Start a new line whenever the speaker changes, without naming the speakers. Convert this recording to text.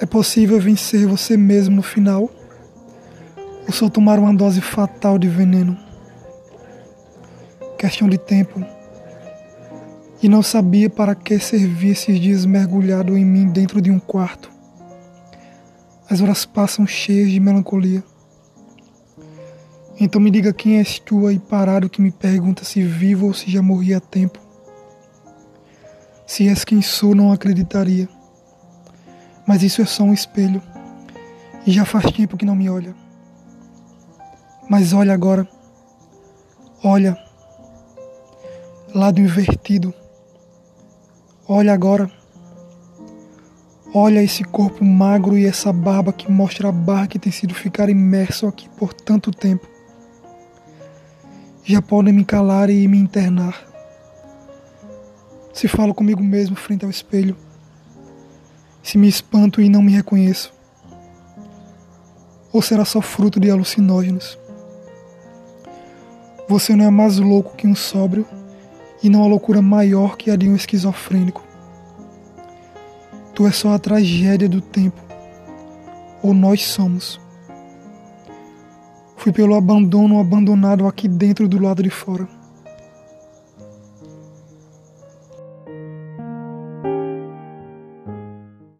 É possível vencer você mesmo no final? Ou só tomar uma dose fatal de veneno? Questão de tempo. E não sabia para que servia esses dias mergulhado em mim dentro de um quarto. As horas passam cheias de melancolia. Então me diga quem és tu aí parado que me pergunta se vivo ou se já morri há tempo. Se és quem sou, não acreditaria. Mas isso é só um espelho. E já faz tempo que não me olha. Mas olha agora. Olha. Lado invertido. Olha agora. Olha esse corpo magro e essa barba que mostra a barra que tem sido ficar imerso aqui por tanto tempo. Já podem me calar e me internar. Se falo comigo mesmo frente ao espelho se me espanto e não me reconheço? Ou será só fruto de alucinógenos? Você não é mais louco que um sóbrio e não a loucura maior que a de um esquizofrênico. Tu és só a tragédia do tempo, ou nós somos. Fui pelo abandono abandonado aqui dentro do lado de fora.